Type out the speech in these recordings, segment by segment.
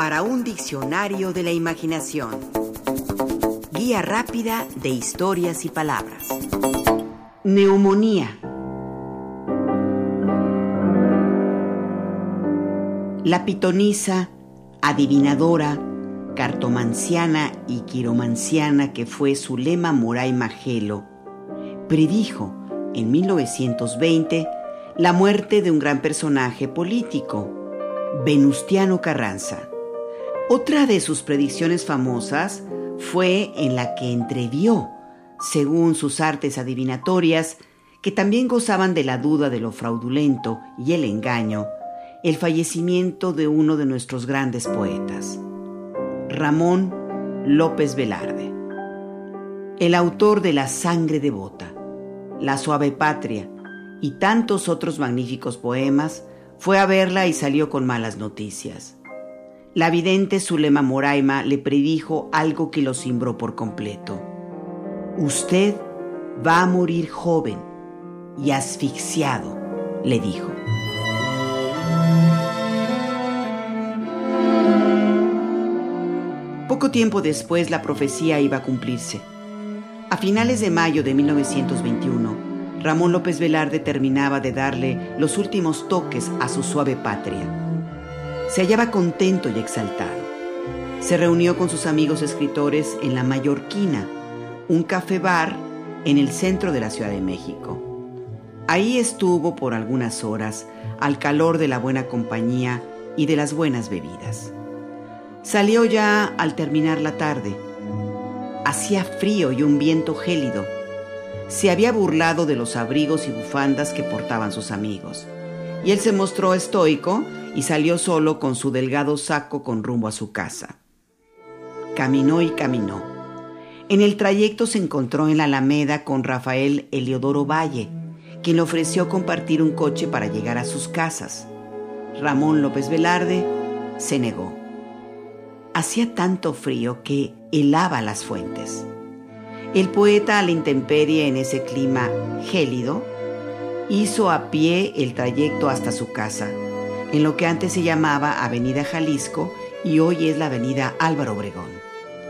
para un diccionario de la imaginación. Guía rápida de historias y palabras. Neumonía. La pitonisa, adivinadora, cartomanciana y quiromanciana que fue Zulema Moray Magelo, predijo en 1920 la muerte de un gran personaje político, Venustiano Carranza. Otra de sus predicciones famosas fue en la que entrevió, según sus artes adivinatorias, que también gozaban de la duda de lo fraudulento y el engaño, el fallecimiento de uno de nuestros grandes poetas, Ramón López Velarde, el autor de La sangre devota, La suave patria y tantos otros magníficos poemas, fue a verla y salió con malas noticias. La vidente Zulema Moraima le predijo algo que lo cimbró por completo. Usted va a morir joven y asfixiado, le dijo. Poco tiempo después la profecía iba a cumplirse. A finales de mayo de 1921, Ramón López Velarde terminaba de darle los últimos toques a su suave patria se hallaba contento y exaltado. Se reunió con sus amigos escritores en La Mallorquina, un café bar en el centro de la Ciudad de México. Ahí estuvo por algunas horas al calor de la buena compañía y de las buenas bebidas. Salió ya al terminar la tarde. Hacía frío y un viento gélido. Se había burlado de los abrigos y bufandas que portaban sus amigos. Y él se mostró estoico y salió solo con su delgado saco con rumbo a su casa. Caminó y caminó. En el trayecto se encontró en la Alameda con Rafael Eliodoro Valle, quien le ofreció compartir un coche para llegar a sus casas. Ramón López Velarde se negó. Hacía tanto frío que helaba las fuentes. El poeta a la intemperie en ese clima gélido hizo a pie el trayecto hasta su casa en lo que antes se llamaba Avenida Jalisco y hoy es la Avenida Álvaro Obregón,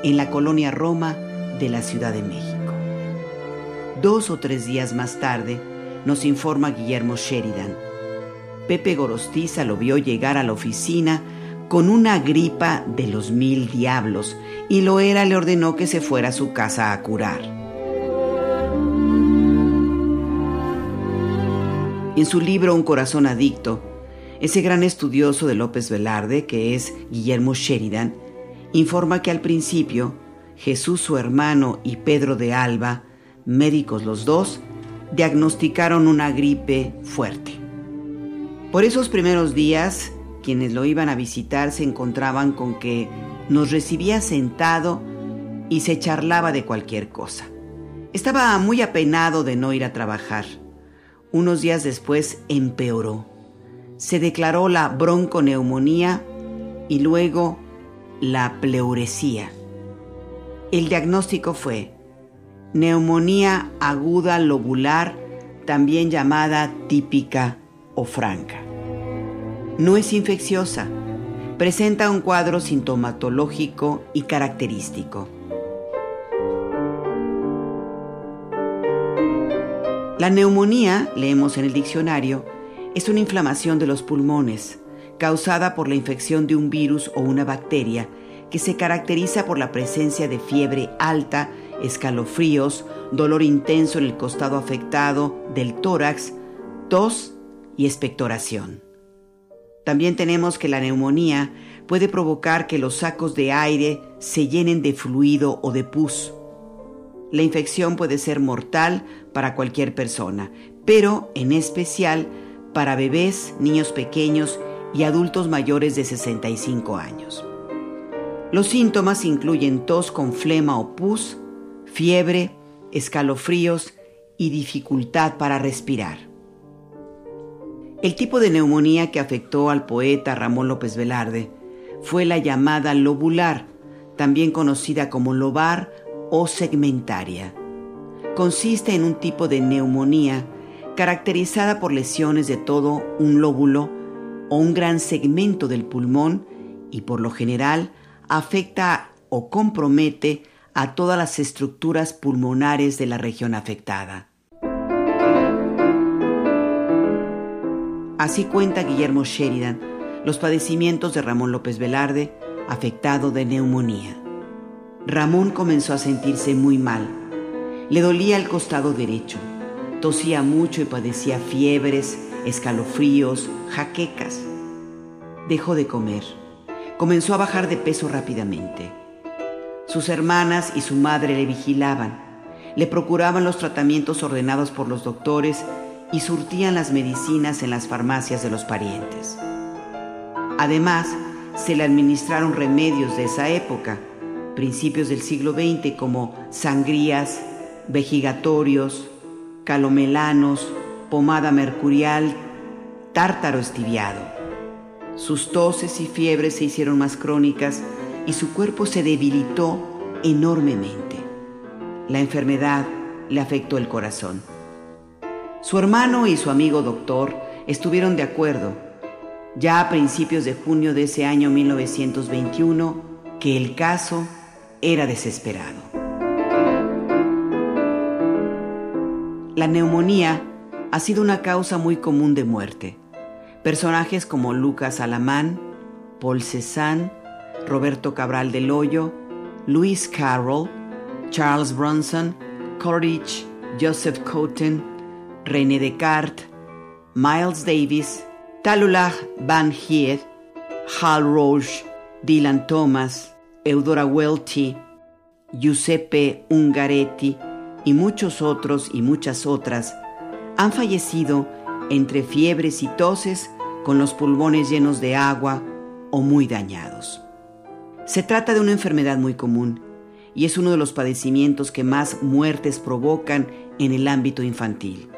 en la colonia Roma de la Ciudad de México. Dos o tres días más tarde, nos informa Guillermo Sheridan. Pepe Gorostiza lo vio llegar a la oficina con una gripa de los mil diablos y Loera le ordenó que se fuera a su casa a curar. En su libro Un corazón adicto, ese gran estudioso de López Velarde, que es Guillermo Sheridan, informa que al principio Jesús su hermano y Pedro de Alba, médicos los dos, diagnosticaron una gripe fuerte. Por esos primeros días, quienes lo iban a visitar se encontraban con que nos recibía sentado y se charlaba de cualquier cosa. Estaba muy apenado de no ir a trabajar. Unos días después empeoró se declaró la bronconeumonía y luego la pleuresía. El diagnóstico fue neumonía aguda lobular, también llamada típica o franca. No es infecciosa, presenta un cuadro sintomatológico y característico. La neumonía, leemos en el diccionario, es una inflamación de los pulmones causada por la infección de un virus o una bacteria que se caracteriza por la presencia de fiebre alta, escalofríos, dolor intenso en el costado afectado del tórax, tos y expectoración. También tenemos que la neumonía puede provocar que los sacos de aire se llenen de fluido o de pus. La infección puede ser mortal para cualquier persona, pero en especial para bebés, niños pequeños y adultos mayores de 65 años. Los síntomas incluyen tos con flema o pus, fiebre, escalofríos y dificultad para respirar. El tipo de neumonía que afectó al poeta Ramón López Velarde fue la llamada lobular, también conocida como lobar o segmentaria. Consiste en un tipo de neumonía caracterizada por lesiones de todo un lóbulo o un gran segmento del pulmón y por lo general afecta o compromete a todas las estructuras pulmonares de la región afectada. Así cuenta Guillermo Sheridan los padecimientos de Ramón López Velarde, afectado de neumonía. Ramón comenzó a sentirse muy mal. Le dolía el costado derecho, tosía mucho y padecía fiebres, escalofríos, jaquecas. Dejó de comer. Comenzó a bajar de peso rápidamente. Sus hermanas y su madre le vigilaban, le procuraban los tratamientos ordenados por los doctores y surtían las medicinas en las farmacias de los parientes. Además, se le administraron remedios de esa época, principios del siglo XX, como sangrías, vejigatorios, calomelanos, pomada mercurial, tártaro estiviado. Sus toses y fiebres se hicieron más crónicas y su cuerpo se debilitó enormemente. La enfermedad le afectó el corazón. Su hermano y su amigo doctor estuvieron de acuerdo, ya a principios de junio de ese año 1921, que el caso era desesperado. La neumonía ha sido una causa muy común de muerte. Personajes como Lucas Alamán, Paul Cézanne, Roberto Cabral del Hoyo, Louis Carroll, Charles Bronson, Coleridge, Joseph Cotten, René Descartes, Miles Davis, Talullah Van Heer, Hal Roche, Dylan Thomas, Eudora Welty, Giuseppe Ungaretti y muchos otros y muchas otras han fallecido entre fiebres y toses con los pulmones llenos de agua o muy dañados. Se trata de una enfermedad muy común y es uno de los padecimientos que más muertes provocan en el ámbito infantil.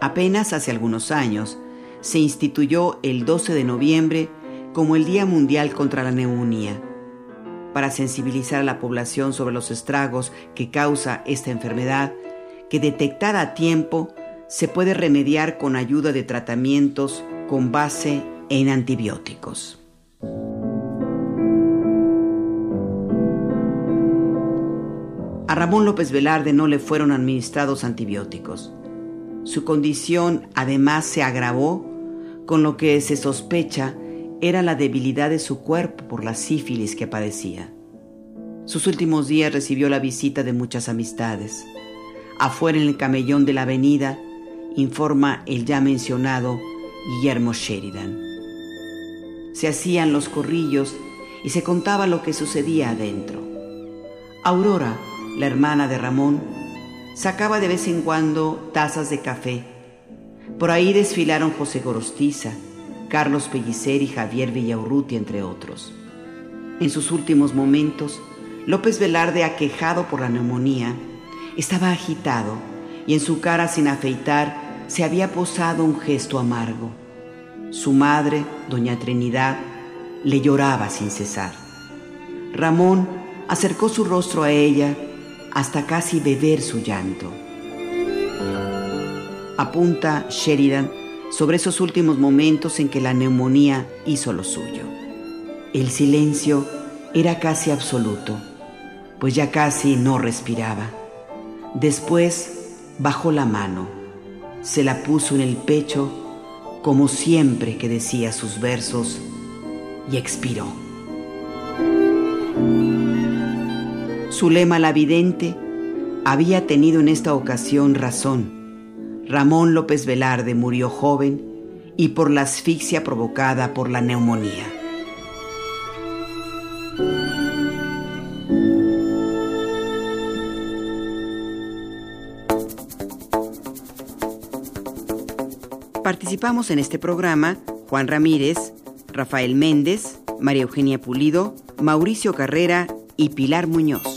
Apenas hace algunos años se instituyó el 12 de noviembre como el Día Mundial contra la Neumonía, para sensibilizar a la población sobre los estragos que causa esta enfermedad, que detectada a tiempo se puede remediar con ayuda de tratamientos con base en antibióticos. A Ramón López Velarde no le fueron administrados antibióticos. Su condición además se agravó con lo que se sospecha era la debilidad de su cuerpo por la sífilis que padecía. Sus últimos días recibió la visita de muchas amistades. Afuera en el camellón de la avenida, informa el ya mencionado Guillermo Sheridan. Se hacían los corrillos y se contaba lo que sucedía adentro. Aurora, la hermana de Ramón, sacaba de vez en cuando tazas de café. Por ahí desfilaron José Gorostiza, Carlos Pellicer y Javier Villaurruti, entre otros. En sus últimos momentos, López Velarde, aquejado por la neumonía, estaba agitado y en su cara sin afeitar se había posado un gesto amargo. Su madre, doña Trinidad, le lloraba sin cesar. Ramón acercó su rostro a ella hasta casi beber su llanto. Apunta Sheridan sobre esos últimos momentos en que la neumonía hizo lo suyo. El silencio era casi absoluto, pues ya casi no respiraba. Después bajó la mano, se la puso en el pecho, como siempre que decía sus versos, y expiró. Zulema la vidente había tenido en esta ocasión razón. Ramón López Velarde murió joven y por la asfixia provocada por la neumonía. Participamos en este programa Juan Ramírez, Rafael Méndez, María Eugenia Pulido, Mauricio Carrera y Pilar Muñoz.